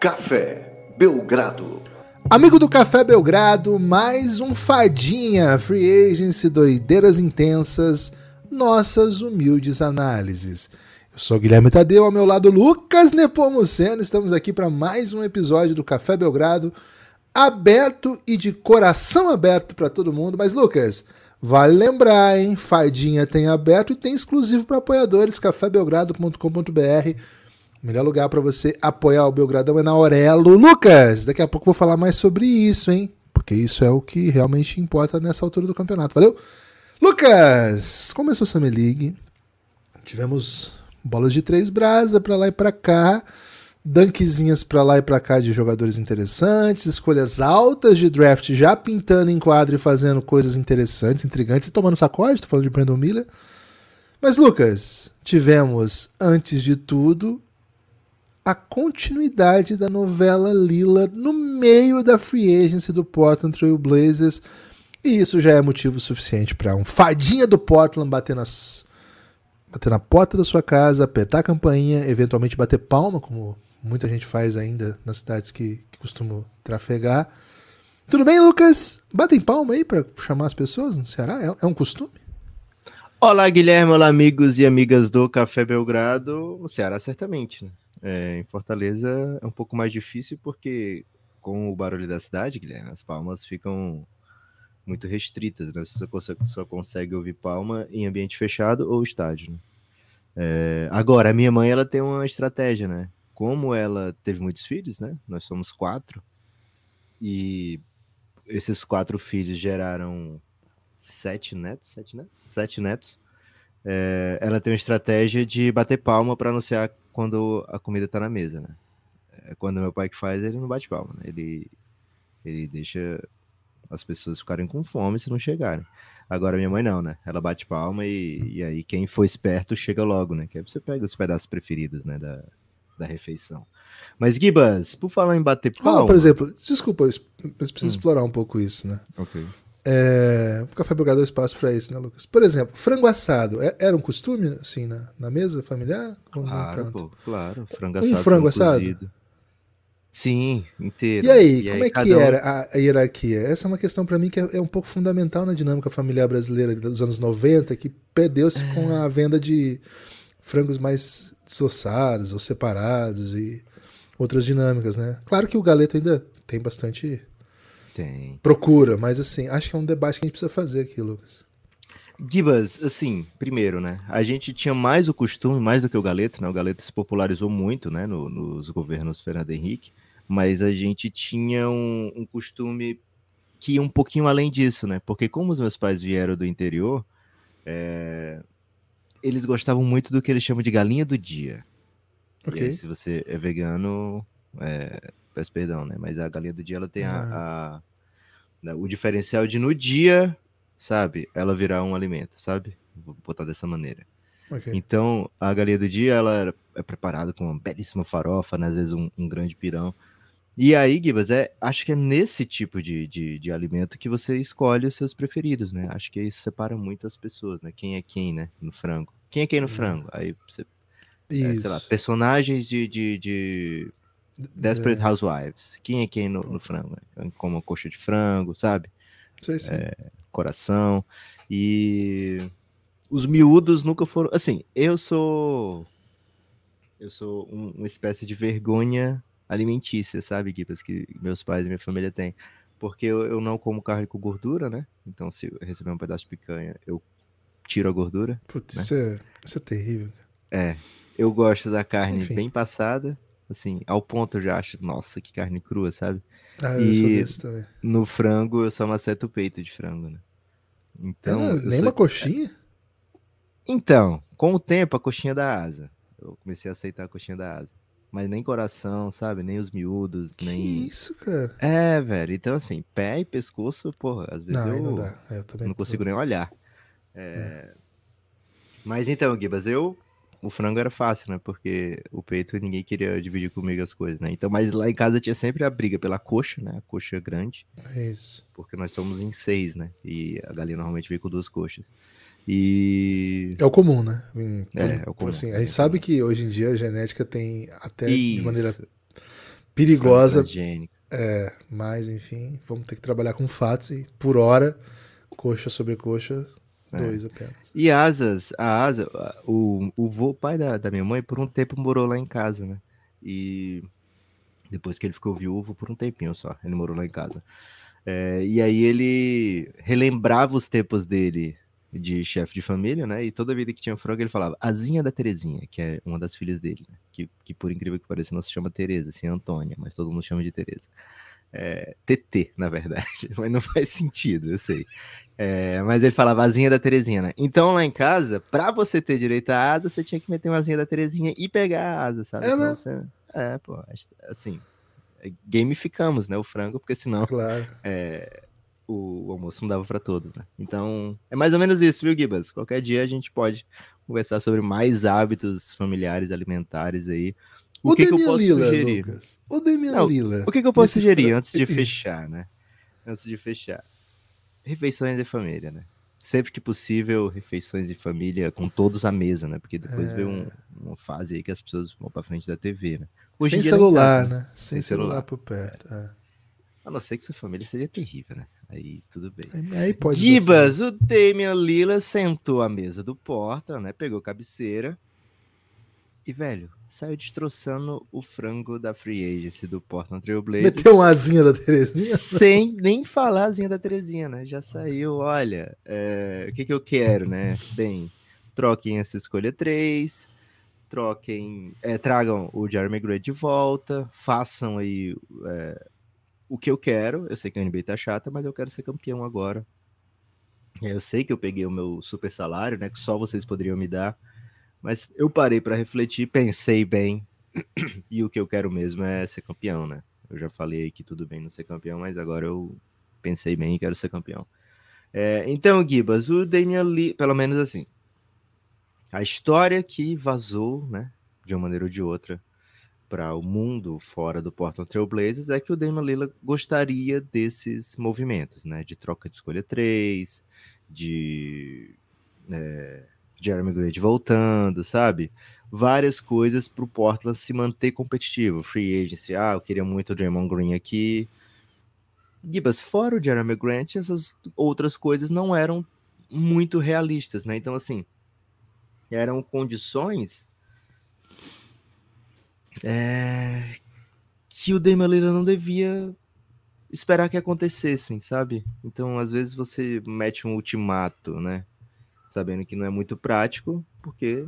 Café Belgrado. Amigo do Café Belgrado, mais um Fadinha Free Agency Doideiras Intensas, nossas humildes análises. Eu sou Guilherme Tadeu, ao meu lado Lucas Nepomuceno, estamos aqui para mais um episódio do Café Belgrado, aberto e de coração aberto para todo mundo. Mas Lucas, vale lembrar, hein? Fadinha tem aberto e tem exclusivo para apoiadores, cafébelgrado.com.br o melhor lugar para você apoiar o Belgradão é na Aurelo. Lucas, daqui a pouco vou falar mais sobre isso, hein? Porque isso é o que realmente importa nessa altura do campeonato, valeu? Lucas, começou a Summer League. Tivemos bolas de três brasa para lá e para cá, dunkzinhas para lá e para cá de jogadores interessantes, escolhas altas de draft já pintando em quadro e fazendo coisas interessantes, intrigantes e tomando sacode, tô falando de Brandon Miller. Mas Lucas, tivemos antes de tudo a continuidade da novela Lila no meio da free agency do Portland Trail Blazers. E isso já é motivo suficiente para um fadinha do Portland bater, nas, bater na porta da sua casa, apertar a campainha, eventualmente bater palma, como muita gente faz ainda nas cidades que, que costumam trafegar. Tudo bem, Lucas? Batem palma aí para chamar as pessoas no Ceará? É, é um costume? Olá, Guilherme. Olá, amigos e amigas do Café Belgrado. No Ceará, certamente, né? É, em Fortaleza é um pouco mais difícil porque com o barulho da cidade, Guilherme, as palmas ficam muito restritas, né? Você só consegue, só consegue ouvir palma em ambiente fechado ou estádio. Né? É, agora, a minha mãe ela tem uma estratégia, né? Como ela teve muitos filhos, né? Nós somos quatro e esses quatro filhos geraram sete netos, sete netos, sete netos. É, ela tem uma estratégia de bater palma para anunciar quando a comida tá na mesa, né? É, quando meu pai que faz, ele não bate palma, né? Ele, ele deixa as pessoas ficarem com fome se não chegarem. Agora minha mãe não, né? Ela bate palma e, e aí quem for esperto chega logo, né? Que aí você pega os pedaços preferidos, né? Da, da refeição. Mas, Gibas, por falar em bater palma... Ah, por exemplo, desculpa, eu preciso hum. explorar um pouco isso, né? Ok. É, o Café Belgrado é espaço para isso, né, Lucas? Por exemplo, frango assado. É, era um costume, assim, na, na mesa familiar? Claro, pô, claro. Frango assado. Um frango assado? Cozido. Sim, inteiro. E aí, e como aí, é que um... era a, a, hierarquia? Essa é uma questão para mim que é, é, um pouco fundamental na dinâmica familiar brasileira dos anos 90, que perdeu-se é. com a venda de frangos mais dissociados ou separados e outras dinâmicas, né? Claro que o galeto ainda tem bastante tem. Procura, mas assim, acho que é um debate que a gente precisa fazer aqui, Lucas. Gibas, assim, primeiro, né? A gente tinha mais o costume, mais do que o Galeto, né? O Galeto se popularizou muito, né? No, nos governos Fernando Henrique, mas a gente tinha um, um, costume que ia um pouquinho além disso, né? Porque como os meus pais vieram do interior, é... eles gostavam muito do que eles chamam de galinha do dia. Okay. Aí, se você é vegano, é... peço perdão, né? Mas a galinha do dia, ela tem ah. a, a né, o diferencial de no dia, sabe, ela virar um alimento, sabe? Vou botar dessa maneira. Okay. Então, a galinha do dia, ela é preparada com uma belíssima farofa, né? às vezes um, um grande pirão. E aí, Gibas, é, acho que é nesse tipo de, de, de, alimento que você escolhe os seus preferidos, né? Acho que isso separa muito as pessoas, né? Quem é quem, né? No frango. Quem é quem no uhum. frango? Aí você. É, sei lá, personagens de, de, de Desperate é. Housewives. Quem é quem no, no frango? Né? Como coxa de frango, sabe? Sei, sei. É, coração. E os miúdos nunca foram. Assim, eu sou. Eu sou um, uma espécie de vergonha alimentícia, sabe, Gibbs? Que meus pais e minha família têm. Porque eu, eu não como carne com gordura, né? Então, se eu receber um pedaço de picanha, eu tiro a gordura. Putz, né? isso, é, isso é terrível. É. Eu gosto da carne Enfim. bem passada Assim, ao ponto eu já acho, nossa, que carne crua, sabe? Ah, eu e sou desse também. No frango eu só maceto o peito de frango, né? Então. Nem sou... uma coxinha? Então, com o tempo, a coxinha da asa. Eu comecei a aceitar a coxinha da asa. Mas nem coração, sabe? Nem os miúdos, que nem. isso, cara? É, velho. Então, assim, pé e pescoço, porra, às vezes não, eu, não, dá. Eu também não consigo nem olhar. É... É. Mas então, Gibas, eu o frango era fácil, né? Porque o peito ninguém queria dividir comigo as coisas, né? Então, mas lá em casa tinha sempre a briga pela coxa, né? A coxa grande. É isso. Porque nós somos em seis, né? E a galinha normalmente vem com duas coxas. E. É o comum, né? Em, é, é o comum. Assim, a gente sabe que hoje em dia a genética tem até isso. de maneira perigosa. É, mas enfim, vamos ter que trabalhar com fatos e por hora, coxa sobre coxa, É. dois apenas. E asas, a asa, o, o vô, pai da, da minha mãe, por um tempo morou lá em casa, né? E depois que ele ficou viúvo, por um tempinho só, ele morou lá em casa. É, e aí ele relembrava os tempos dele de chefe de família, né? E toda vida que tinha frango, ele falava Azinha da Terezinha, que é uma das filhas dele, né? Que, que por incrível que pareça não se chama Tereza, assim, é Antônia, mas todo mundo chama de Tereza. É, TT, na verdade, mas não faz sentido, eu sei. É, mas ele falava asinha da Terezinha, né? Então lá em casa, pra você ter direito à asa, você tinha que meter uma asinha da Terezinha e pegar a asa, sabe? É mesmo? você- é, pô, assim, gamificamos, né, o frango, porque senão Claro. é, o, o almoço não dava pra todos, né? Então, é mais ou menos isso, viu, Gibas? Qualquer dia a gente pode conversar sobre mais hábitos familiares, alimentares aí. O, que, que eu posso Lillard, sugerir? Lucas. O Damian Não, Lillard. O que, que eu posso sugerir antes de fechar, né? Antes de fechar. Refeições de família, né? Sempre que possível, refeições de família com todos à mesa, né? Porque depois vem um- uma fase aí que as pessoas vão pra frente da TV, né? Hoje Sem nem celular, né? Sem, Sem celular. celular. por perto. é. A não ser que sua família seja terrível, né? Aí tudo bem. Aí- pode. Gibas, o Damian Lillard sentou à mesa do Porta, né? Pegou cabeceira. E, velho, saiu destroçando o frango da Free Agency do Portland Trail Blazers. Meteu uma asinha da Terezinha. sem nem falar asinha da Terezinha, né? Já saiu, olha, é, o que, que eu quero, né? Bem, troquem essa escolha 3, troquem, é, tragam o Jeremy Grant de volta, façam aí é, o que eu quero. Eu sei que a NBA tá chata, mas eu quero ser campeão agora. É, Eu sei que eu peguei o meu super salário, né? Que só vocês poderiam me dar. Mas eu parei para refletir, pensei bem, e o que eu quero mesmo é ser campeão, né? Eu já falei que tudo bem não ser campeão, mas agora eu pensei bem e quero ser campeão. É, então, Gibas, o Damian Lee, pelo menos assim, a história que vazou, né, de uma maneira ou de outra, para o mundo fora do Portland Trail Blazers é que o Damian Lillard gostaria desses movimentos, né, de troca de escolha 3, de é, Jeremy Grant voltando, sabe? Várias coisas para o Portland se manter competitivo. Free agency, ah, eu queria muito o Draymond Green aqui. Gibas, fora o Jeremy Grant, essas outras coisas não eram muito realistas, né? Então, assim, eram condições é, que o Damian Lillard não devia esperar que acontecessem, sabe? Então, às vezes você mete um ultimato, né? Sabendo que não é muito prático, porque,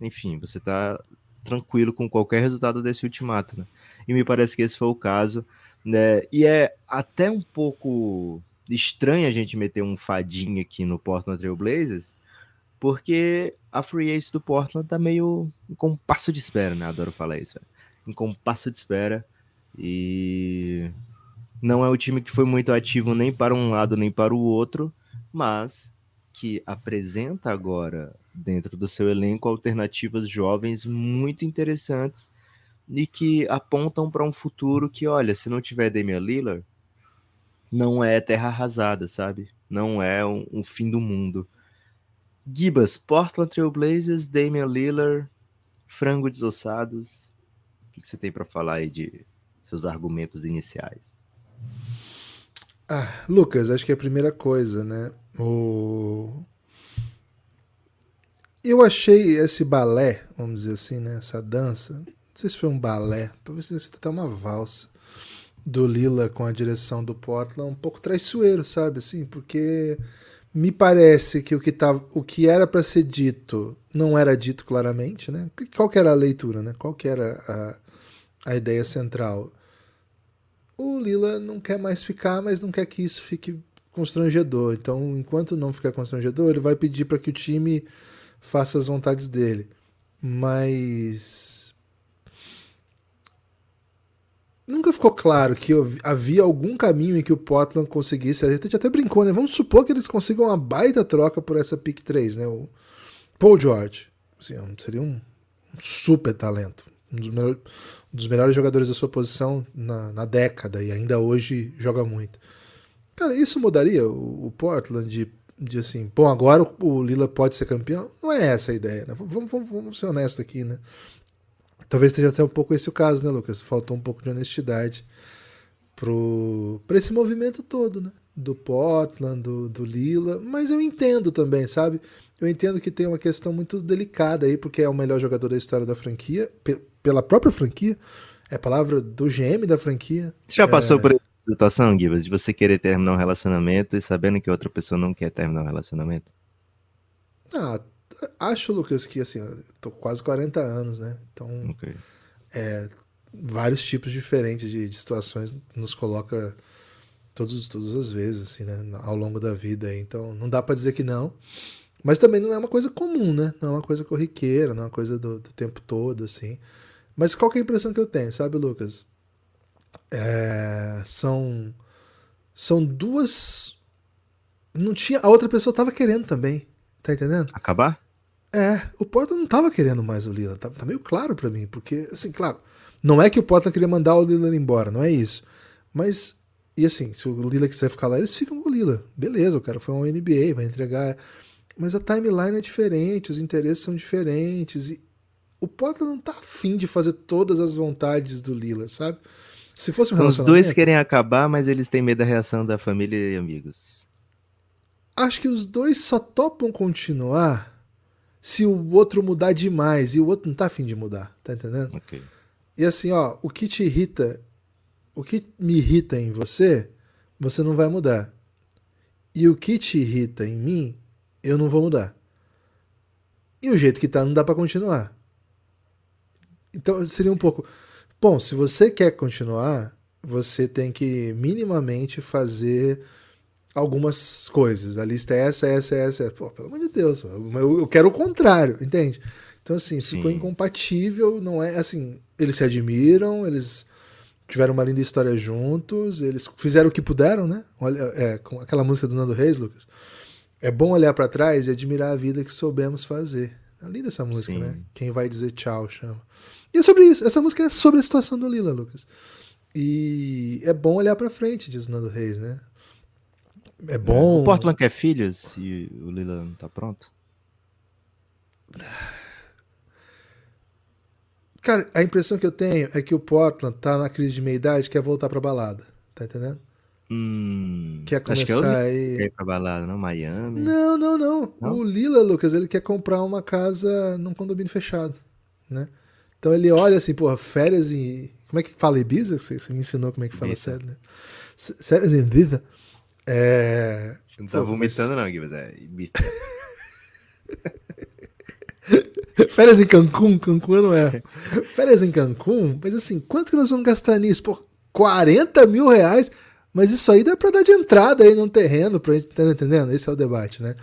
enfim, você tá tranquilo com qualquer resultado desse ultimato, né? E me parece que esse foi o caso, né? E é até um pouco estranho a gente meter um fadinho aqui no Portland Trail Blazers, porque a free agency do Portland tá meio em compasso de espera, né? Adoro falar isso. Em compasso de espera. E não é o time que foi muito ativo nem para um lado nem para o outro, mas que apresenta agora dentro do seu elenco alternativas jovens muito interessantes e que apontam para um futuro que, olha, se não tiver Damian Lillard, não é terra arrasada, sabe? Não é um, um fim do mundo. Gibas, Portland Trail Blazers, Damian Lillard, frango desossados. O que, você tem para falar aí de seus argumentos iniciais? Ah, Lucas, acho que é a primeira coisa, né? O... Eu achei esse balé, vamos dizer assim, né? Essa dança. Não sei se foi um balé, talvez sido até uma valsa do Lila com a direção do Portland, um pouco traiçoeiro, sabe? Assim, porque me parece que o que, tava, o que era para ser dito não era dito claramente, né? Qual que era a leitura, né? Qual que era a, a ideia central? o Lila não quer mais ficar, mas não quer que isso fique constrangedor. Então, enquanto não ficar constrangedor, ele vai pedir para que o time faça as vontades dele. Mas nunca ficou claro que havia algum caminho em que o Portland conseguisse. A gente até brincou, né? Vamos supor que eles consigam uma baita troca por essa pick 3, né? O Paul George. Assim, seria um super talento. Um dos, melhores, um dos melhores jogadores da sua posição na, na, década e ainda hoje joga muito. Cara, isso mudaria o, o Portland de, assim, bom, agora o, o, Lila pode ser campeão? Não é essa a ideia, né? Vamos, vamos, vamos ser honestos aqui, né? talvez esteja até um pouco esse o caso, né, Lucas? Faltou um pouco de honestidade para esse movimento todo, né? Do Portland, do, do Lila, mas eu entendo também, sabe? Eu entendo que tem uma questão muito delicada aí, porque é o melhor jogador da história da franquia, pela própria franquia, é a palavra do GM da franquia. Você já passou é... por essa situação, Gibas, de você querer terminar um relacionamento e sabendo que outra pessoa não quer terminar um relacionamento? Ah, acho, Lucas, que assim, eu tô quase 40 anos, né? Então, okay. é, vários tipos diferentes de, de, situações nos coloca todos, todas as vezes, assim, né? Ao longo da vida. Então, não dá para dizer que não. Mas também não é uma coisa comum, né? Não é uma coisa corriqueira, não é uma coisa do, do tempo todo, assim. Mas qual é a impressão que eu tenho, sabe, Lucas? É, são são duas não tinha a outra pessoa tava querendo também tá entendendo acabar é o Porta não tava querendo mais o Lila tá, tá meio claro para mim porque assim claro não é que o Porta queria mandar o Lila embora não é isso mas e assim se o Lila quiser ficar lá eles ficam com o Lila beleza o cara foi um NBA vai entregar mas a timeline é diferente, os interesses são diferentes. E o Portland não tá afim de fazer todas as vontades do Lila, sabe? Se fosse um então, Os dois querem acabar, mas eles têm medo da reação da família e amigos. Acho que os dois só topam continuar se o outro mudar demais. E o outro não tá afim de mudar, tá entendendo? Ok. E assim, ó, o que te irrita, o que me irrita em você, você não vai mudar. E o que te irrita em mim, eu não vou mudar. E o jeito que tá não dá para continuar. Então seria um pouco. Bom, se você quer continuar, você tem que minimamente fazer algumas coisas. A lista é essa, essa, essa. Pô, pelo amor de Deus, eu, eu quero o contrário, entende? Então, assim, Sim. ficou incompatível, não é assim. Eles se admiram, eles tiveram uma linda história juntos, eles fizeram o que puderam, né? Olha, é, com aquela música do Nando Reis, Lucas. É bom olhar para trás e admirar a vida que soubemos fazer. É linda essa música, Sim. né? Quem vai dizer tchau, chama. E é sobre isso. Essa música é sobre a situação do Lila, Lucas. E é bom olhar para frente, diz Nando Reis, né? É bom. O Portland quer filhos e o Lila não tá pronto? Cara, a impressão que eu tenho é que o Portland tá na crise de meia-idade quer voltar pra balada. Tá entendendo? Hum, quer começar acho que é aí. Quer ir pra balada, não? Miami? Não, não, não, não, O Lila, Lucas, ele quer comprar uma casa num condomínio fechado, né? Então ele olha assim, porra, férias em. Como é que fala Ibiza? Você, você me ensinou como é que fala sério, né? Férias em Ibiza. É... Você não tá Pô, vomitando, mas... não, Guilherme. É Ibiza. Férias em Cancún, Cancún não é. Férias em Cancún, mas assim, quanto que nós vamos gastar nisso? Por 40 mil reais? Mas isso aí dá para dar de entrada aí num terreno, pra gente, tá entendendo? Esse é o debate, né?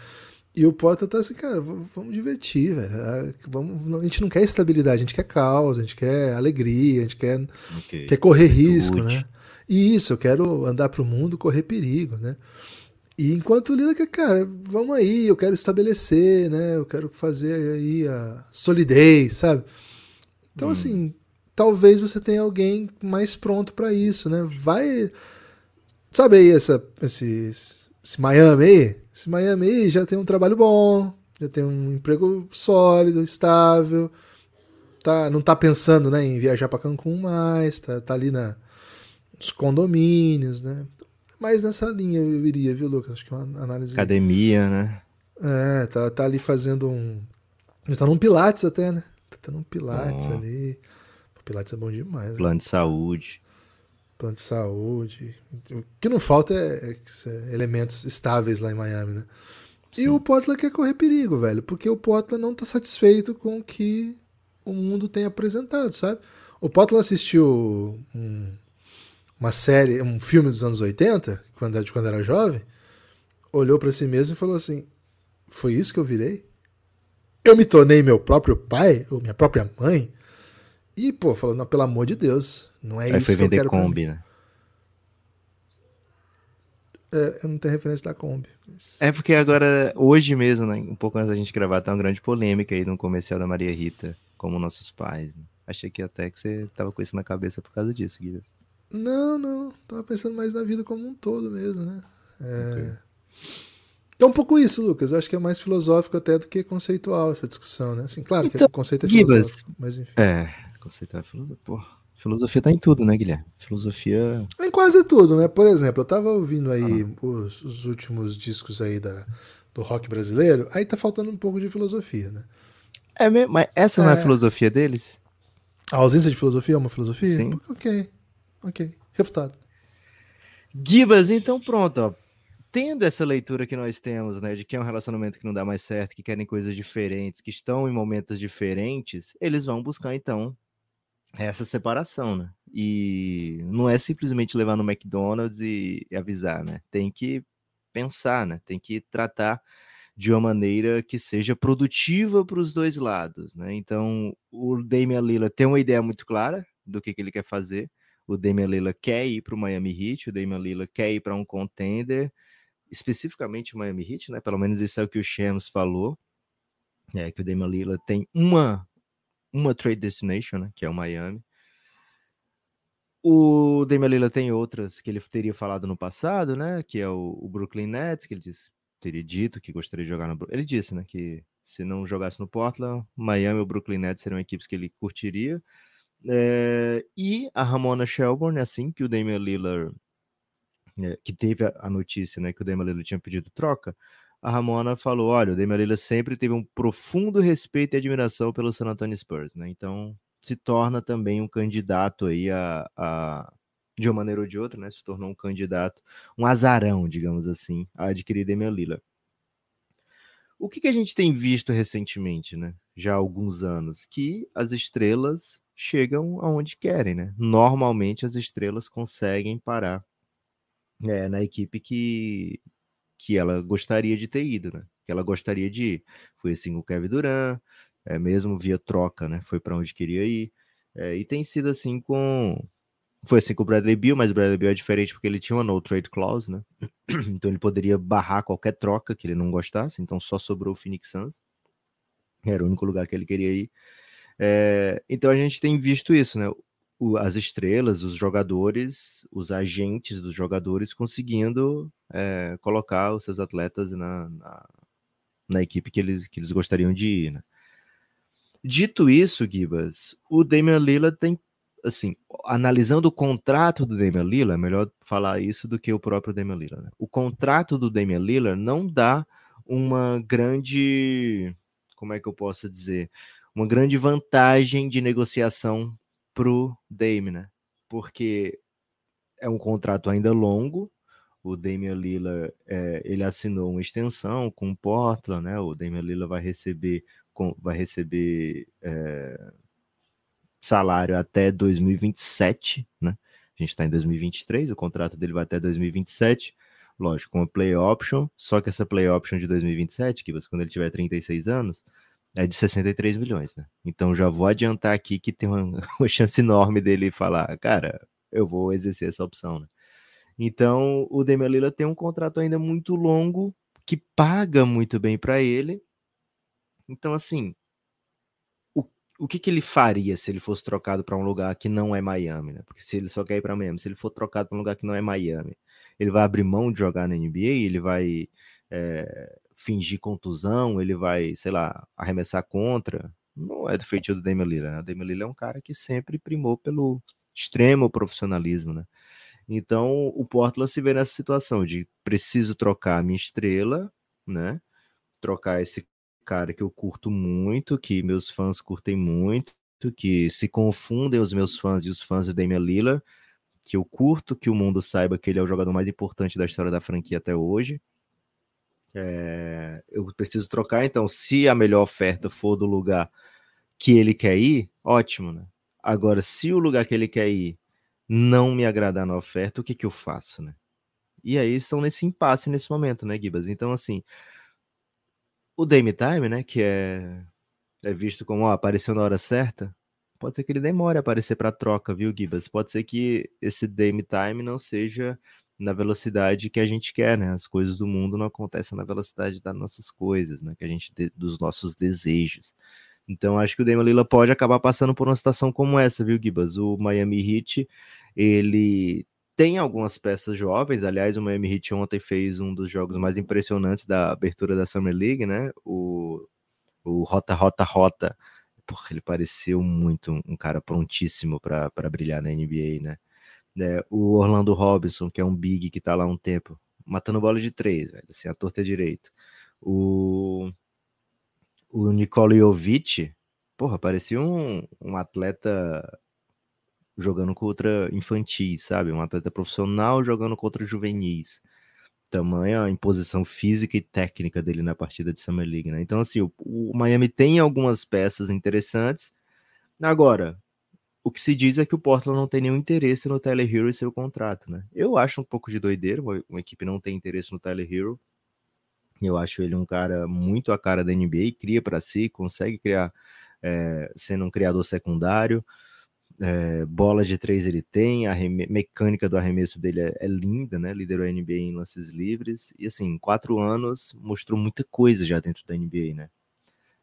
E o Potter tá assim, cara, vamos divertir, velho. Ah, vamos, a gente não quer estabilidade, a gente quer caos, a gente quer alegria, a gente quer, okay. quer correr risco, né? E isso, eu quero andar pro mundo, correr perigo, né? E enquanto o Lila quer, cara, vamos aí, eu quero estabelecer, né? Eu quero fazer aí a solidez, sabe? Então, hum. assim, talvez você tenha alguém mais pronto para isso, né? Vai Sabe aí essa, esse, esse Miami aí? Esse Miami aí já tem um trabalho bom, já tem um emprego sólido, estável, tá, não tá pensando né, em viajar para Cancún mais, tá, tá ali na, nos condomínios, né? Mas nessa linha eu iria, viu, Lucas? Acho que é uma análise. Academia, né? É, tá, tá ali fazendo um. Já tá num Pilates até, né? Tá tendo um Pilates bom. ali. O Pilates é bom demais. Plano né? de saúde plano de saúde. O que não falta é, é elementos estáveis lá em Miami, né? Sim. E o Portland quer correr perigo, velho, porque o Portland não tá satisfeito com o que o mundo tem apresentado, sabe? O Portland assistiu um, uma série, um filme dos anos 80, quando, quando era jovem, olhou para si mesmo e falou assim: Foi isso que eu virei? Eu me tornei meu próprio pai, ou minha própria mãe? E, pô, falou, não, pelo amor de Deus, não é Aí isso que eu quero Kombi, né? É, eu não tenho referência da Kombi. Mas... É porque agora, hoje mesmo, né, um pouco antes da gente gravar, tá uma grande polêmica aí no comercial da Maria Rita, como nossos pais. Né? Achei que até que você tava com isso na cabeça por causa disso, Guilherme. Não, não. Tava pensando mais na vida como um todo mesmo, né? É... Okay. É um pouco isso, Lucas. Eu acho que é mais filosófico até do que conceitual essa discussão, né? Assim, claro então, que o conceito é filosófico, mas enfim. É, Conceituar filosofia. Pô, filosofia tá em tudo, né, Guilherme? Filosofia. Em quase tudo, né? Por exemplo, eu tava ouvindo aí ah. os, os, últimos discos aí da, do rock brasileiro, aí tá faltando um pouco de filosofia, né? É mesmo? Mas essa é. não é a filosofia deles? A ausência de filosofia é uma filosofia? Sim. Ok, ok. Refutado. Gibas, então pronto, ó. Tendo essa leitura que nós temos, né, de que é um relacionamento que não dá mais certo, que querem coisas diferentes, que estão em momentos diferentes, eles vão buscar então essa separação, né? E não é simplesmente levar no McDonald's e, e avisar, né? Tem que pensar, né? Tem que tratar de uma maneira que seja produtiva para os dois lados, né? Então, o Damian Lillard tem uma ideia muito clara do que, que ele quer fazer. O Damian Lillard quer ir para o Miami Heat, o Damian Lillard quer ir para um contender, especificamente o Miami Heat, né? Pelo menos isso é o que o Shams falou, é que o Damian Lillard tem uma uma trade destination, né? Que é o Miami. O Damian Lillard tem outras que ele teria falado no passado, né? Que é o, o Brooklyn Nets, que ele disse teria dito que gostaria de jogar no Ele disse, né, que se não jogasse no Portland, Miami ou Brooklyn Nets seriam equipes que ele curtiria. É, e a Ramona Shelburne, assim que o Damian Lillard, é, que teve a, a, notícia, né, que o Damian Lillard tinha pedido troca, a Ramona falou, olha, o Damian sempre teve um profundo respeito e admiração pelo San Antonio Spurs, né, então se torna também um candidato aí a, a de uma maneira ou de outra, né, se tornou um candidato, um azarão, digamos assim, a adquirir Damian Lillard. O que, que a gente tem visto recentemente, né, já há alguns anos, que as estrelas chegam aonde querem, né? Normalmente as estrelas conseguem parar é, na equipe que, que ela gostaria de ter ido, né? Que ela gostaria de ir. Foi assim com o Kevin Durant, é, mesmo via troca, né? Foi para onde queria ir. É, e tem sido assim com foi assim com o Bradley Beal, mas o Bradley Beal é diferente porque ele tinha uma no trade clause, né? Então ele poderia barrar qualquer troca que ele não gostasse, então só sobrou o Phoenix Suns. Era o único lugar que ele queria ir. É, então a gente tem visto isso, né? As estrelas, os jogadores, os agentes dos jogadores conseguindo é, colocar os seus atletas na, na, na, equipe que eles, que eles gostariam de ir, né? Dito isso, Gibas, o Damian Lillard tem assim, analisando o contrato do Damian Lillard, é melhor falar isso do que o próprio Damian Lillard. Né? O contrato do Damian Lillard não dá uma grande, como é que eu posso dizer, uma grande vantagem de negociação pro Damian, né? Porque é um contrato ainda longo. O Damian Lillard é, ele assinou uma extensão com o Portland, né? O Damian Lillard vai receber, com, vai receber é, salário até 2027, né? A gente está em 2023, o contrato dele vai até 2027, lógico, com a play option, só que essa play option de 2027, que você, quando ele tiver 36 anos, é de 63 milhões, né? Então já vou adiantar aqui que tem uma, uma chance enorme dele falar, cara, eu vou exercer essa opção, né? Então o Damian tem um contrato ainda muito longo que paga muito bem para ele. Então assim, o que, que ele faria se ele fosse trocado para um lugar que não é Miami, né? Porque se ele só quer ir para Miami, se ele for trocado para um lugar que não é Miami, ele vai abrir mão de jogar na NBA, ele vai é, fingir contusão, ele vai, sei lá, arremessar contra. Não é do feitio do Damian Lillard, né? O Damian Lillard é um cara que sempre primou pelo extremo profissionalismo, né? Então, o Portland se vê nessa situação de preciso trocar a minha estrela, né? Trocar esse cara que eu curto muito, que meus fãs curtem muito, que se confundem os meus fãs e os fãs do Damian Lillard, que eu curto que o mundo saiba que ele é o jogador mais importante da história da franquia até hoje. É, eu preciso trocar, então, se a melhor oferta for do lugar que ele quer ir, ótimo, né? Agora, se o lugar que ele quer ir não me agradar na oferta, o que que eu faço, né? E aí estão nesse impasse nesse momento, né, Gibas? Então, assim, o Dame Time, né, que é, é visto como ó, apareceu na hora certa, pode ser que ele demore a aparecer para troca, viu, Gibas? Pode ser que esse Dame Time não seja na velocidade que a gente quer, né? As coisas do mundo não acontecem na velocidade das nossas coisas, né? Que a gente dos nossos desejos. Então acho que o Damian Lillard pode acabar passando por uma situação como essa, viu, Gibas? O Miami Heat, ele tem algumas peças jovens, aliás, o Miami Heat ontem fez um dos jogos mais impressionantes da abertura da Summer League, né? O, o Rota Rota Rota porra, ele pareceu muito um cara prontíssimo para brilhar na NBA, né? É, o Orlando Robinson, que é um big que tá lá há um tempo, matando bola de três, velho, assim, a torta é direito. O, o Nikola Jovic, porra, parecia um, um atleta jogando contra infantis, sabe? Um atleta profissional jogando contra juvenis. Tamanha a imposição física e técnica dele na partida de Summer League, né? Então, assim, o, o Miami tem algumas peças interessantes. Agora, o que se diz é que o Portland não tem nenhum interesse no Tyler Hero e seu contrato, né? Eu acho um pouco de doideira, uma, uma equipe não tem interesse no Tyler Hero. Eu acho ele um cara muito a cara da NBA, cria para si, consegue criar é, sendo um criador secundário. É, bola de três ele tem, a mecânica do arremesso dele é, é, linda, né? Liderou a NBA em lances livres. E assim, em quatro anos mostrou muita coisa já dentro da NBA, né?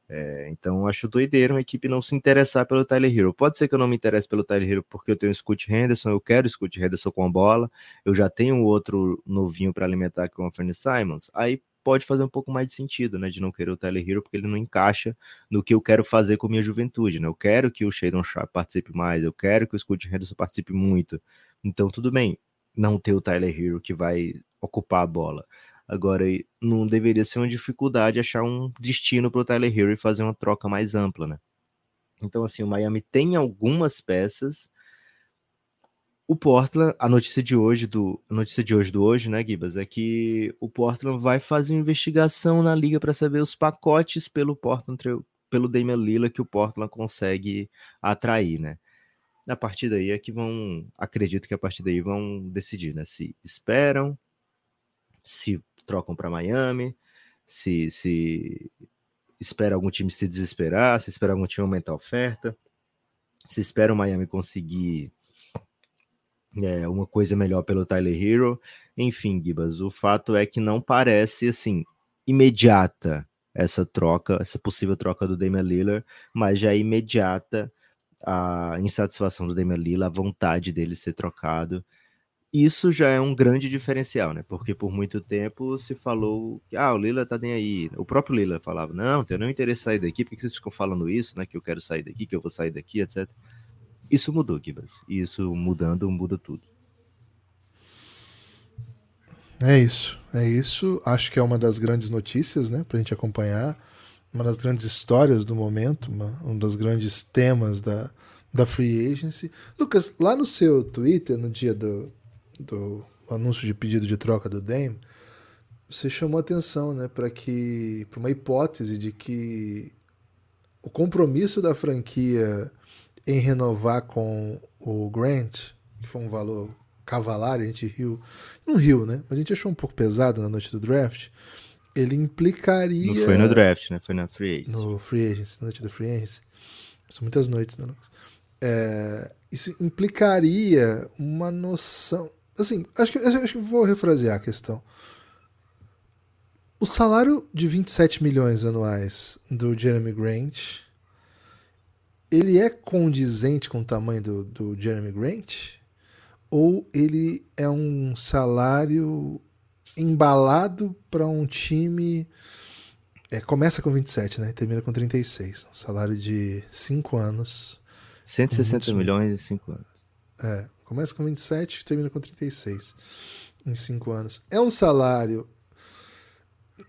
É, então acho doideira uma equipe não se interessar pelo Tyler Hero. Pode ser que eu não me interesse pelo Tyler Hero porque eu tenho o Scott Henderson, eu quero o Scott Henderson com a bola, eu já tenho outro novinho para alimentar com o Anthony Simons. Aí pode fazer um pouco mais de sentido, né? De não querer o Tyler Hero, porque ele não encaixa no que eu quero fazer com minha juventude, né? Eu quero que o Shadon Sharp participe mais, eu quero que o Scott Henderson participe muito. Então, tudo bem, não ter o Tyler Hero que vai ocupar a bola. Agora, não deveria ser uma dificuldade achar um destino para o Tyler Hero e fazer uma troca mais ampla, né? Então, assim, o Miami tem algumas peças, o Portland, a notícia de hoje do notícia de hoje do hoje, né, Gibas, é que o Portland vai fazer uma investigação na liga para saber os pacotes pelo Portland pelo Damian Lillard que o Portland consegue atrair, né? A partir daí é que vão, acredito que a partir daí vão decidir, né, se esperam, se trocam para Miami, se se espera algum time se desesperar, se espera algum time aumentar a oferta, se espera o Miami conseguir é, uma coisa melhor pelo Tyler Hero. Enfim, Gibas, o fato é que não parece assim imediata essa troca, essa possível troca do Damian Lillard, mas já é imediata a insatisfação do Damian Lillard, a vontade dele ser trocado. Isso já é um grande diferencial, né? Porque por muito tempo se falou que ah, o Lila tá nem aí. O próprio Lila falava: "Não, tenho não interesse sair daqui, por que vocês ficam falando isso, né? Que eu quero sair daqui, que eu vou sair daqui, etc." Isso mudou, Gibas. Isso mudando, muda tudo. É isso, é isso. Acho que é uma das grandes notícias, né, para a gente acompanhar, uma das grandes histórias do momento, uma, um dos grandes temas da, da Free Agency. Lucas, lá no seu Twitter, no dia do, do anúncio de pedido de troca do Dame, você chamou atenção, né, para que, para uma hipótese de que o compromisso da franquia em renovar com o Grant, que foi um valor cavalar, a gente riu. Não riu, né? Mas a gente achou um pouco pesado na noite do draft. Ele implicaria. Não foi no draft, né? Foi na Free Agency. No Free Agency, na noite do Free Agency. São muitas noites, né, Lucas? É, isso implicaria uma noção. Assim, acho que, acho que vou refrasear a questão. O salário de 27 milhões anuais do Jeremy Grant ele é condizente com o tamanho do, do Jeremy Grant? Ou ele é um salário embalado para um time. É, começa com 27, né? Termina com 36. Um salário de 5 anos. 160 milhões em 5 anos. É, começa com 27 e termina com 36 em 5 anos. É um salário,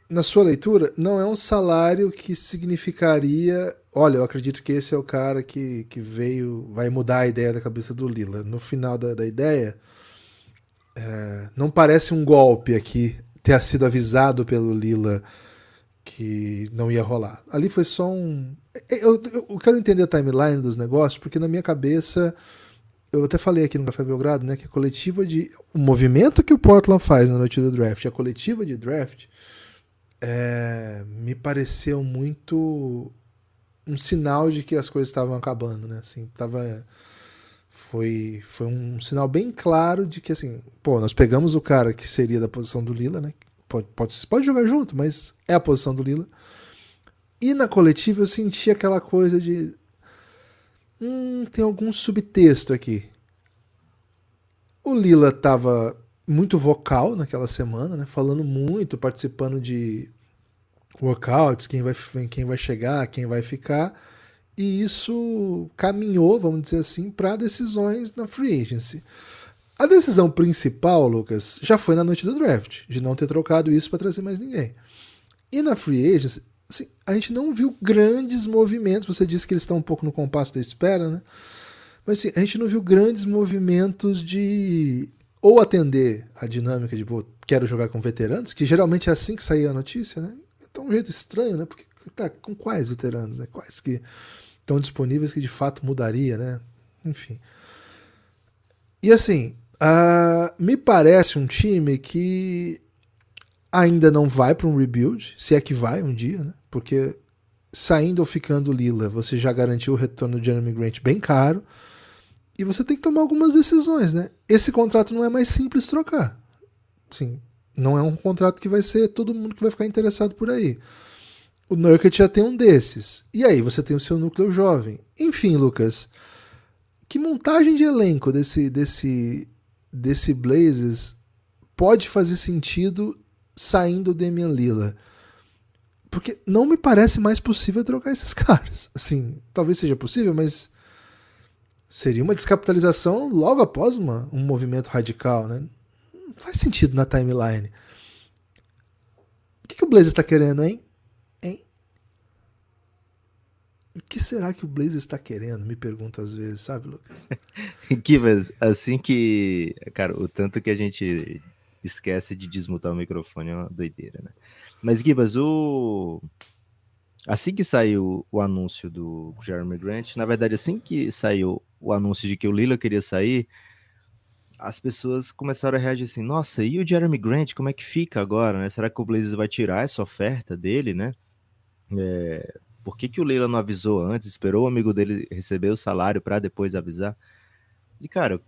na sua leitura, não é um salário que significaria olha, eu acredito que esse é o cara que, que veio, vai mudar a ideia da cabeça do Lila. No final da, da ideia, é, não parece um golpe aqui ter sido avisado pelo Lila que não ia rolar. Ali foi só um. Eu, eu, eu quero entender a timeline dos negócios, porque na minha cabeça. Eu até falei aqui no Café Belgrado, né, que a coletiva de. O movimento que o Portland faz na noite do draft, a coletiva de draft, é, me pareceu muito um sinal de que as coisas estavam acabando, né? Assim, tava foi foi um sinal bem claro de que assim, pô, nós pegamos o cara que seria da posição do Lila, né? Pode, pode, pode jogar junto, mas é a posição do Lila. E na coletiva eu senti aquela coisa de hum, tem algum subtexto aqui. O Lila tava muito vocal naquela semana, né? Falando muito, participando de workouts, quem vai, quem vai chegar, quem vai ficar. e isso caminhou, vamos dizer assim, para decisões na free agency. A decisão principal, Lucas, já foi na noite do draft, de não ter trocado isso para trazer mais ninguém. E na free agency, assim, a gente não viu grandes movimentos. Você disse que eles estão um pouco no compasso da espera, né? Mas assim, a gente não viu grandes movimentos de ou atender a dinâmica de pô, quero jogar com veteranos, que geralmente é assim que saía a notícia, né? Então um jeito estranho, né? Porque tá com quais veteranos, né? Quais que estão disponíveis que de fato mudaria, né? Enfim. E assim, uh, me parece um time que ainda não vai para um rebuild, se é que vai um dia, né? Porque saindo ou ficando Lila, você já garantiu o retorno do Jeremy Grant bem caro. E você tem que tomar algumas decisões, né? Esse contrato não é mais simples trocar. Sim, não é um contrato que vai ser todo mundo que vai ficar interessado por aí. O Nurkic já tem um desses. E aí você tem o seu núcleo jovem. Enfim, Lucas, que montagem de elenco desse desse desse Blazers pode fazer sentido saindo o Damian Lillard? Porque não me parece mais possível trocar esses caras. Assim, talvez seja possível, mas seria uma descapitalização logo após uma, um movimento radical, né? Não faz sentido na timeline. O que, que o Blazers está querendo, hein? O que será que o Blazer está querendo? Me pergunto às vezes, sabe, Lucas? Kivas, assim que. Cara, o tanto que a gente esquece de desmutar o microfone é uma doideira, né? Mas, Gibas, o. Assim que saiu o anúncio do Jeremy Grant, na verdade, assim que saiu o anúncio de que o Lila queria sair, as pessoas começaram a reagir assim: nossa, e o Jeremy Grant, como é que fica agora, né? Será que o Blazers vai tirar essa oferta dele, né? É, por que, que o Leila não avisou antes, esperou o amigo dele receber o salário para depois avisar? E, cara,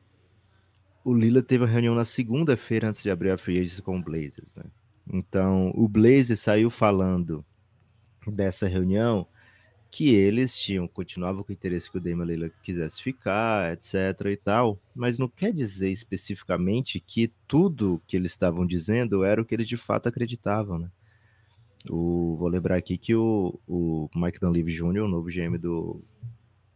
o Lila teve uma reunião na segunda-feira antes de abrir a free agency com o Blazers, né? Então, o Blazers saiu falando dessa reunião que eles tinham, continuavam com o interesse que o Damian Lillard quisesse ficar, etc e tal, mas não quer dizer especificamente que tudo que eles estavam dizendo era o que eles de fato acreditavam, né? O, vou lembrar aqui que o, o Mike Dunleavy Jr., o novo GM do,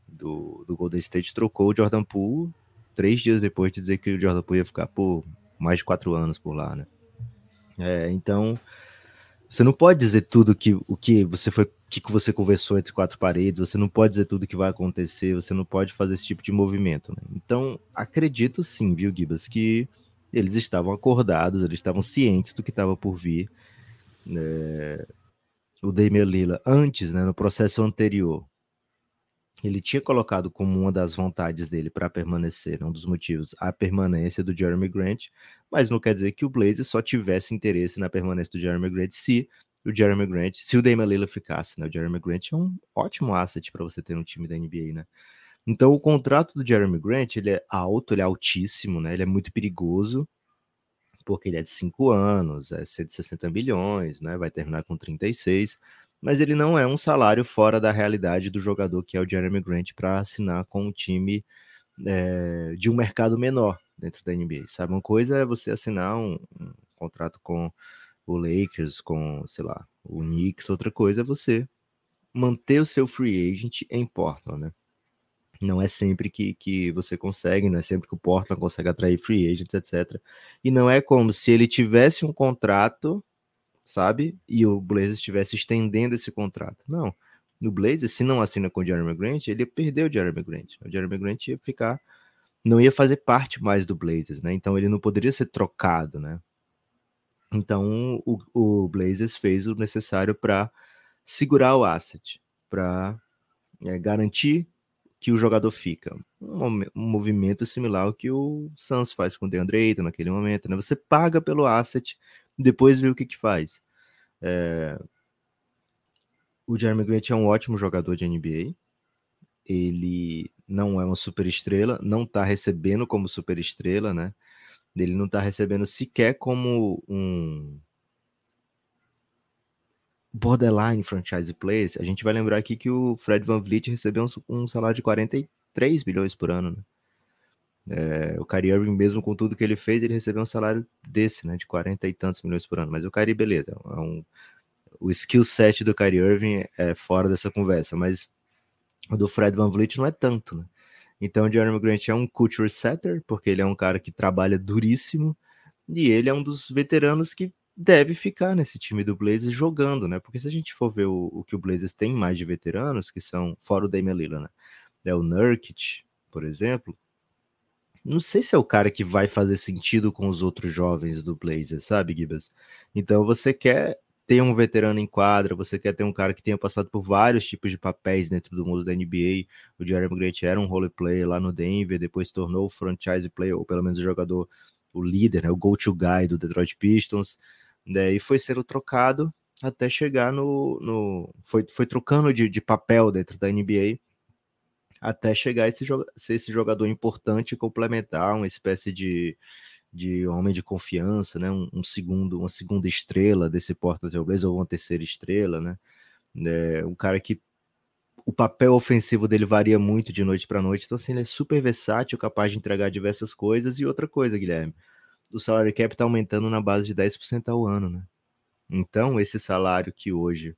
do, do Golden State, trocou o Jordan Poole três dias depois de dizer que o Jordan Poole ia ficar por mais de quatro anos por lá, né? É, então, você não pode dizer tudo que o que você foi, que você conversou entre quatro paredes, você não pode dizer tudo que vai acontecer, você não pode fazer esse tipo de movimento, né? Então, acredito sim, viu, Gibas, que eles estavam acordados, eles estavam cientes do que estava por vir é, o Damian Lila antes, né, no processo anterior, ele tinha colocado como uma das vontades dele para permanecer, né, um dos motivos, a permanência do Jeremy Grant, mas não quer dizer que o Blazers só tivesse interesse na permanência do Jeremy Grant se o Jeremy Grant, se o Damian Lillard ficasse, né? O Jeremy Grant é um ótimo asset para você ter no time da NBA, né? Então o contrato do Jeremy Grant, ele é alto, ele é altíssimo, né? Ele é muito perigoso, porque ele é de 5 anos, é 160 bilhões, né? Vai terminar com 36, mas ele não é um salário fora da realidade do jogador que é o Jeremy Grant para assinar com um time é, de um mercado menor dentro da NBA. Sabe, uma coisa é você assinar um, um contrato com o Lakers, com, sei lá, o Knicks, outra coisa é você manter o seu free agent em Portland, né? Não é sempre que, que você consegue, não é sempre que o Portland consegue atrair free agents, etc. E não é como se ele tivesse um contrato, sabe? E o Blazers estivesse estendendo esse contrato. Não. No Blazers, se não assina com o Jeremy Grant, ele ia perder o Jeremy Grant. O Jeremy Grant ia ficar. Não ia fazer parte mais do Blazers, né? Então ele não poderia ser trocado, né? Então o, o Blazers fez o necessário para segurar o asset, para é, garantir que o jogador fica. Um, um, movimento similar ao que o Suns faz com o DeAndre Ayton naquele momento, né? Você paga pelo asset, depois vê o que que faz. É... O Jeremy Grant é um ótimo jogador de NBA. Ele não é uma super estrela, não tá recebendo como super estrela, né? Ele não tá recebendo sequer como um borderline franchise players, a gente vai lembrar aqui que o Fred Van Vliet recebeu um, um salário de 43 milhões por ano, né? É, o Kyrie Irving, mesmo com tudo que ele fez, ele recebeu um salário desse, né, de 40 e tantos milhões por ano. Mas o Kyrie, beleza, é um, o skill set do Kyrie Irving é fora dessa conversa, mas O do Fred Van Vliet não é tanto, né? Então o Jeremy Grant é um culture setter, porque ele é um cara que trabalha duríssimo, e ele é um dos veteranos que deve ficar nesse time do Blazers jogando, né? Porque se a gente for ver o, o que o Blazers tem mais de veteranos, que são, fora o Damian Lillard, né? É o Nurkic, por exemplo, não sei se é o cara que vai fazer sentido com os outros jovens do Blazers, sabe, Gibas? Então você quer ter um veterano em quadra, você quer ter um cara que tenha passado por vários tipos de papéis dentro do mundo da NBA. O Jeremy Grant era um role player lá no Denver, depois tornou o franchise player, ou pelo menos o jogador, o líder, né, o go-to guy do Detroit Pistons, né, e foi sendo trocado até chegar no. no foi, foi trocando de, de papel dentro da NBA até chegar esse, ser esse jogador importante complementar, uma espécie de, de homem de confiança, né? Um, um segundo, uma segunda estrela desse Portland Trail Blazers ou uma terceira estrela, né? É, um cara que o papel ofensivo dele varia muito de noite para noite, então assim, ele é super versátil, capaz de entregar diversas coisas. E outra coisa, Guilherme, o salário cap está aumentando na base de 10% ao ano, né? Então, esse salário que hoje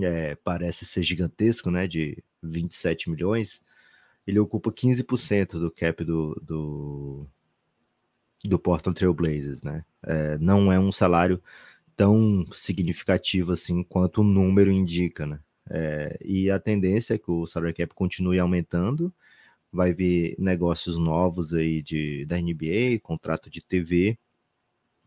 é, parece ser gigantesco, né, de 27 milhões, ele ocupa 15% do cap do, do, do Portland Trail Blazers, né? É, não é um salário tão significativo assim quanto o número indica, né? É, e a tendência é que o salary cap continue aumentando, vai vir negócios novos aí de, da NBA, contrato de TV,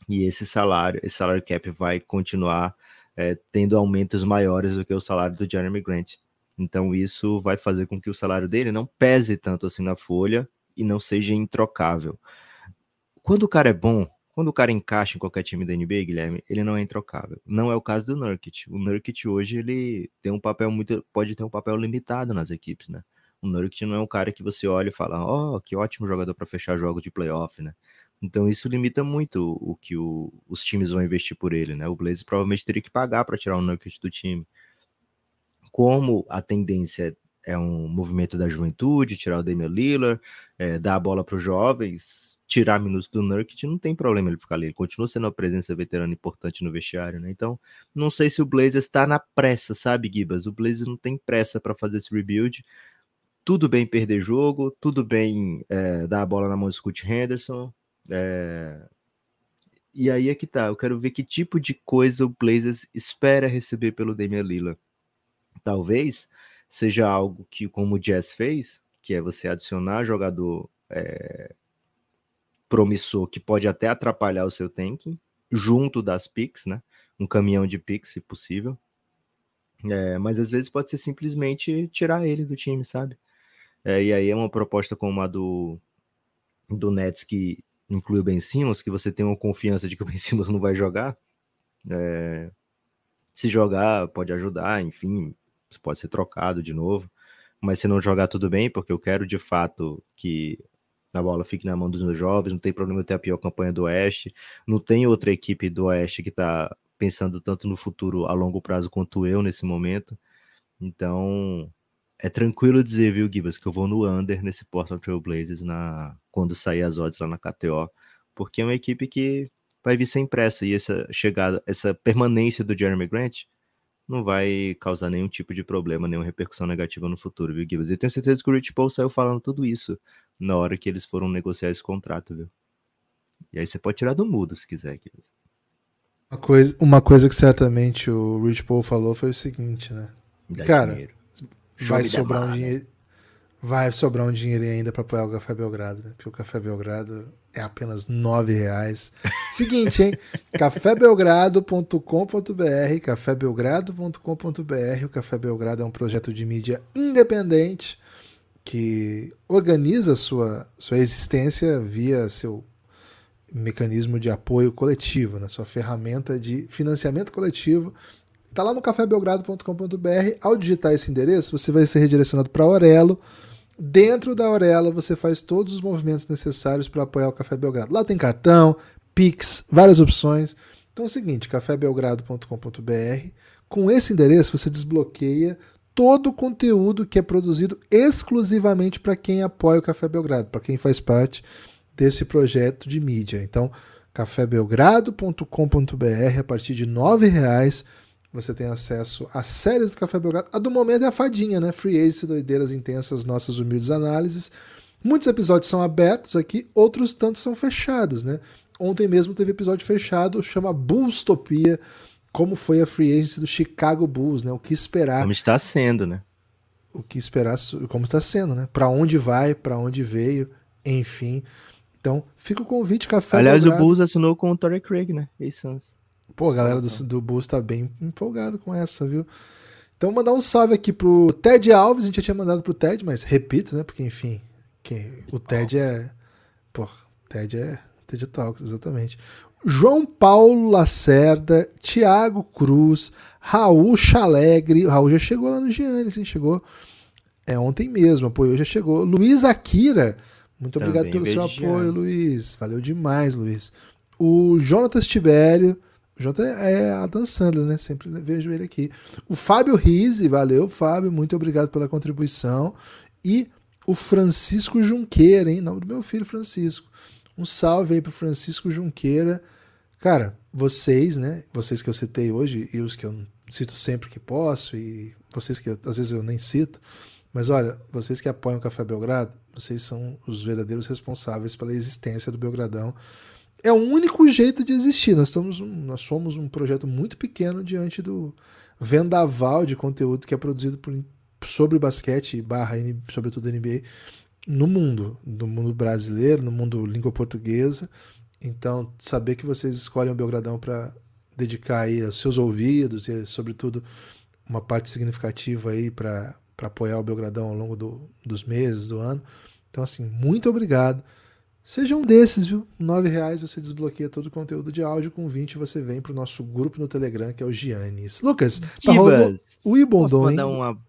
e esse salário, esse salário cap vai continuar é, tendo aumentos maiores do que o salário do Jeremy Grant. Então isso vai fazer com que o salário dele não pese tanto assim na folha e não seja introcável. Quando o cara é bom, quando o cara encaixa em qualquer time da NBA, Guilherme, ele não é introcável. Não é o caso do Nurkic. O Nurkic hoje ele tem um papel muito, pode ter um papel limitado nas equipes, né? O Nurkic não é um cara que você olha e fala, ó, oh, que ótimo jogador para fechar jogos de playoff, né? Então isso limita muito o que o, os times vão investir por ele, né? O Blazers provavelmente teria que pagar para tirar o Nurkic do time. Como a tendência é um movimento da juventude, tirar o Damian Lillard, é, dar a bola para os jovens, tirar minutos do Nurkic, não tem problema ele ficar ali. Ele continua sendo uma presença veterana importante no vestiário, né? Então, não sei se o Blazers está na pressa, sabe, Gibas? O Blazers não tem pressa para fazer esse rebuild. Tudo bem perder jogo, tudo bem é, dar a bola na mão do Scott Henderson, é... E aí é que tá, eu quero ver que tipo de coisa o Blazers espera receber pelo Damian Lillard. Talvez seja algo que, como o Jazz fez, que é você adicionar jogador é... promissor que pode até atrapalhar o seu tanking, junto das picks, né? Um caminhão de picks, se possível. É, mas às vezes pode ser simplesmente tirar ele do time, sabe? É, e aí é uma proposta como a do, do Nets que inclui o Ben Simmons, que você tem uma confiança de que o Ben Simmons não vai jogar. É, se jogar, pode ajudar, enfim, pode ser trocado de novo. Mas se não jogar, tudo bem, porque eu quero de fato que a bola fique na mão dos meus jovens. Não tem problema eu ter a pior campanha do Oeste. Não tem outra equipe do Oeste que está pensando tanto no futuro a longo prazo quanto eu nesse momento. Então, é tranquilo dizer, viu, Gibas, que eu vou no under nesse Portland Trail Blazers na, quando sair as odds lá na KTO, porque é uma equipe que vai vir sem pressa e essa chegada, essa permanência do Jeremy Grant não vai causar nenhum tipo de problema, nenhuma repercussão negativa no futuro, viu, Gibas? Eu tenho certeza que o Rich Paul saiu falando tudo isso na hora que eles foram negociar esse contrato, viu? E aí você pode tirar do mudo se quiser, Gibas. Uma coisa, uma coisa que certamente o Rich Paul falou foi o seguinte, né? Dá Cara, dinheiro vai sobrar um dinheiro. Vai sobrar um dinheiro ainda para apoiar o Café Belgrado, né? Porque o Café Belgrado é apenas nove reais. Seguinte, hein? cafébelgrado.com.br, cafébelgrado.com.br. O Café Belgrado é um projeto de mídia independente que organiza sua, sua existência via seu mecanismo de apoio coletivo, né? sua ferramenta de financiamento coletivo Tá lá no cafébelgrado.com.br. Ao digitar esse endereço, você vai ser redirecionado para a Aurelo. Dentro da Aurelo, você faz todos os movimentos necessários para apoiar o Café Belgrado. Lá tem cartão, Pix, várias opções. Então é o seguinte, cafébelgrado.com.br. Com esse endereço, você desbloqueia todo o conteúdo que é produzido exclusivamente para quem apoia o Café Belgrado, para quem faz parte desse projeto de mídia. Então, cafébelgrado.com.br, a partir de R$ reais Você tem acesso às séries do Café Belgrado. A do momento é a fadinha, né? Free Ace, doideiras intensas, nossas humildes análises. Muitos episódios são abertos aqui, outros tantos são fechados, né? Ontem mesmo teve episódio fechado, chama Bullstopia, como foi a free agency do Chicago Bulls, né? O que esperar? Como está sendo, né? O que esperar, como está sendo, né? Para onde vai, para onde veio, enfim. Então, fica o convite, café. Aliás, Belgrado. o Bulls assinou com o Torrey Craig, né? Ex-Suns. Pô, a galera do, do Bulls tá bem empolgado com essa, viu? Então, mandar um salve aqui pro Ted Alves. A gente já tinha mandado pro Ted, mas repito, né? Porque, enfim, que o Ted é. Pô, Ted é. TED Talks, exatamente. João Paulo Lacerda, Tiago Cruz, Raul Chalegre. O Raul já chegou lá no Giannis, sim, chegou. É ontem mesmo, apoiou, já chegou. Luiz Akira, muito Também obrigado pelo seu apoio, Luiz. Valeu demais, Luiz. O Jonatas Tibério. O Jota é a Dan Sandler, né? Sempre vejo ele aqui. O Fábio Rise, valeu, Fábio, muito obrigado pela contribuição. E o Francisco Junqueira, hein? Nome do meu filho, Francisco. Um salve aí pro Francisco Junqueira. Cara, vocês, né? Vocês que eu citei hoje e os que eu cito sempre que posso e vocês que às vezes eu nem cito. Mas olha, vocês que apoiam o Café Belgrado, vocês são os verdadeiros responsáveis pela existência do Belgradão. É o único jeito de existir. Nós, estamos, nós somos um projeto muito pequeno diante do vendaval de conteúdo que é produzido por, sobre basquete barra, sobretudo NBA, no mundo, no mundo brasileiro, no mundo língua portuguesa. Então, saber que vocês escolhem o Belgradão para dedicar aí aos seus ouvidos e, sobretudo, uma parte significativa aí para apoiar o Belgradão ao longo do, dos meses, do ano. Então, assim, muito obrigado. Seja um desses, viu? R$ reais você desbloqueia todo o conteúdo de áudio, com 20 você vem para o nosso grupo no Telegram, que é o Giannis. Lucas, tá rolando o Ibondon, Posso mandar uma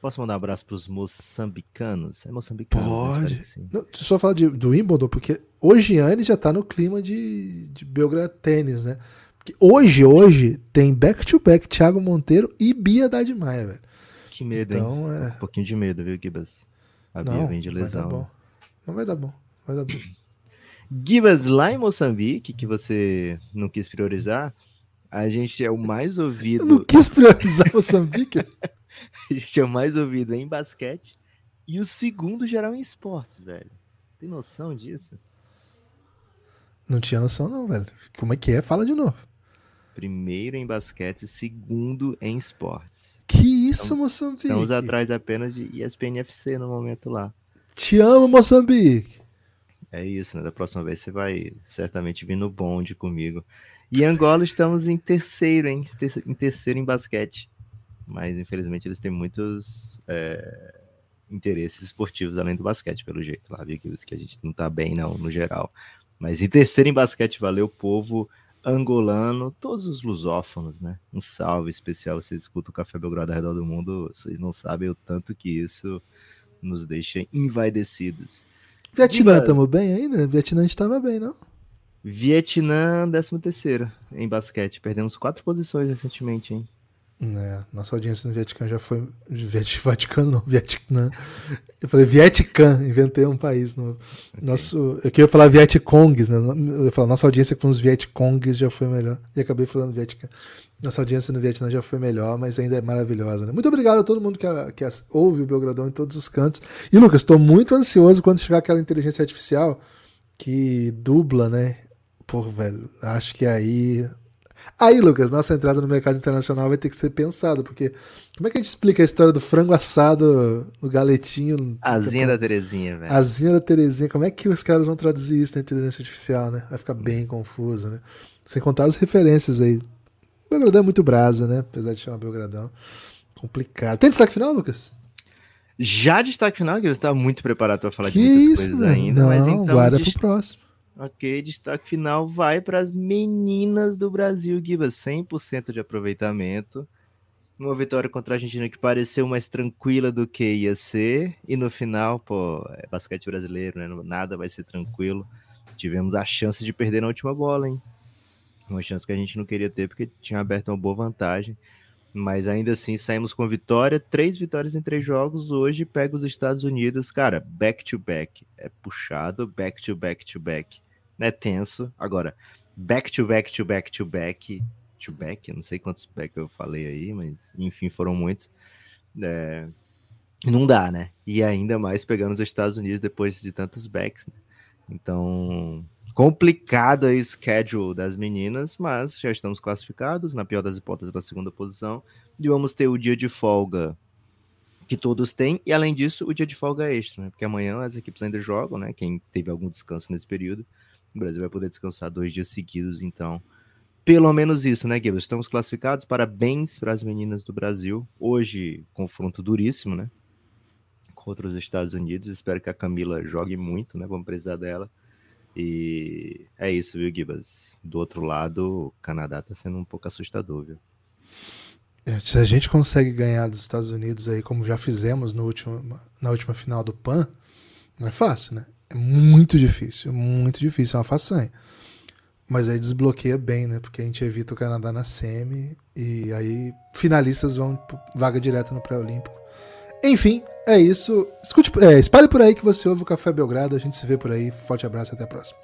Posso mandar um abraço para os moçambicanos? É moçambicano? Pode. Não, só falar de, do Wimbledon, porque o Giannis já está no clima de, de Belgrado Tênis, né? Porque hoje, hoje, tem back-to-back Thiago Monteiro e Bia Haddad Maia, velho. Que medo, então, hein? É... Um pouquinho de medo, viu, Gibas? A Não, Bia vem de lesão. Vai dar bom. Não vai dar bom. Vai dar bom. Gibas, lá em Moçambique, que você não quis priorizar, a gente é o mais ouvido. Eu não quis priorizar Moçambique? a gente é o mais ouvido em basquete e o segundo geral em esportes, velho. Tem noção disso? Não tinha noção, não, velho. Como é que é? Fala de novo. Primeiro em basquete, segundo em esportes. Que isso, Moçambique? Estamos atrás apenas de ESPN FC no momento lá. Te amo, Moçambique. É isso, né? Da próxima vez você vai certamente vir no bonde comigo. E Angola estamos em terceiro, hein? Em terceiro em basquete mas infelizmente eles têm muitos é, interesses esportivos além do basquete, pelo jeito lá, viu que a gente não tá bem não, no geral. Mas em terceiro em basquete, valeu povo angolano, todos os lusófonos, né? Um salve especial, vocês escutam o Café Belgrado ao redor do mundo, vocês não sabem o tanto que isso nos deixa envaidecidos. Vietnã, estamos bem ainda? Vietnã a gente tava bem, não? Vietnã, 13 terceiro em basquete. Perdemos quatro posições recentemente, hein? É, nossa audiência no Vietcã já foi. Vaticano, não, Vietnã. Eu falei Vietcã, inventei um país. No, okay. nosso, eu queria falar Vietcongs, né? Eu falar, nossa audiência com os Vietcongs já foi melhor. E acabei falando Vietcã. Nossa audiência no Vietnã já foi melhor, mas ainda é maravilhosa. Né? Muito obrigado a todo mundo que, que ouve o Belgradão em todos os cantos. E, Lucas, estou muito ansioso quando chegar aquela inteligência artificial que dubla, né? Pô, velho, acho que aí Aí, Lucas, nossa entrada no mercado internacional vai ter que ser pensada, porque como é que a gente explica a história do frango assado no galetinho? Azinha da Terezinha, velho. Azinha da Terezinha. Como é que os caras vão traduzir isso na inteligência artificial, né? Vai ficar bem confuso, né? Sem contar as referências aí. Belgradão é muito brasa, né? Apesar de chamar Belgradão. Complicado. Tem destaque final, Lucas? Já destaque final, que você está muito preparado para falar que de muitas isso, coisas ainda. Não, mas então, guarda dest... pro próximo. Ok, destaque final vai para as meninas do Brasil, Gibas, 100% de aproveitamento. Uma vitória contra a Argentina que pareceu mais tranquila do que ia ser. E no final, pô, é basquete brasileiro, né? Nada vai ser tranquilo. Tivemos a chance de perder na última bola, hein? Uma chance que a gente não queria ter porque tinha aberto uma boa vantagem. Mas ainda assim saímos com vitória, três vitórias em três jogos. Hoje pega os Estados Unidos, cara, back to back. É puxado, back to back to back. É tenso. Agora, back to back to back to back to back, não sei quantos back eu falei aí, mas enfim, foram muitos. É, não dá, né? E ainda mais pegando os Estados Unidos depois de tantos backs. Né? Então, complicado a schedule das meninas, mas já estamos classificados, na pior das hipóteses, na segunda posição. E vamos ter o dia de folga que todos têm, e além disso, o dia de folga extra, né? Porque amanhã as equipes ainda jogam, né? Quem teve algum descanso nesse período, o Brasil vai poder descansar dois dias seguidos, então. Pelo menos isso, né, Guilherme? Estamos classificados. Parabéns para as meninas do Brasil. Hoje, confronto duríssimo, né? Contra os Estados Unidos. Espero que a Camila jogue muito, né? Vamos precisar dela. E é isso, viu, Gibas? Do outro lado, o Canadá tá sendo um pouco assustador, viu? É, se a gente consegue ganhar dos Estados Unidos aí, como já fizemos no último, na última final do PAN, não é fácil, né? É muito difícil, muito difícil, é uma façanha. Mas aí desbloqueia bem, né? Porque a gente evita o Canadá na semi e aí finalistas vão vaga direta no pré-olímpico. Enfim, é isso. Escute, é, espalhe por aí que você ouve o Café Belgrado. A gente se vê por aí. Forte abraço e até a próxima.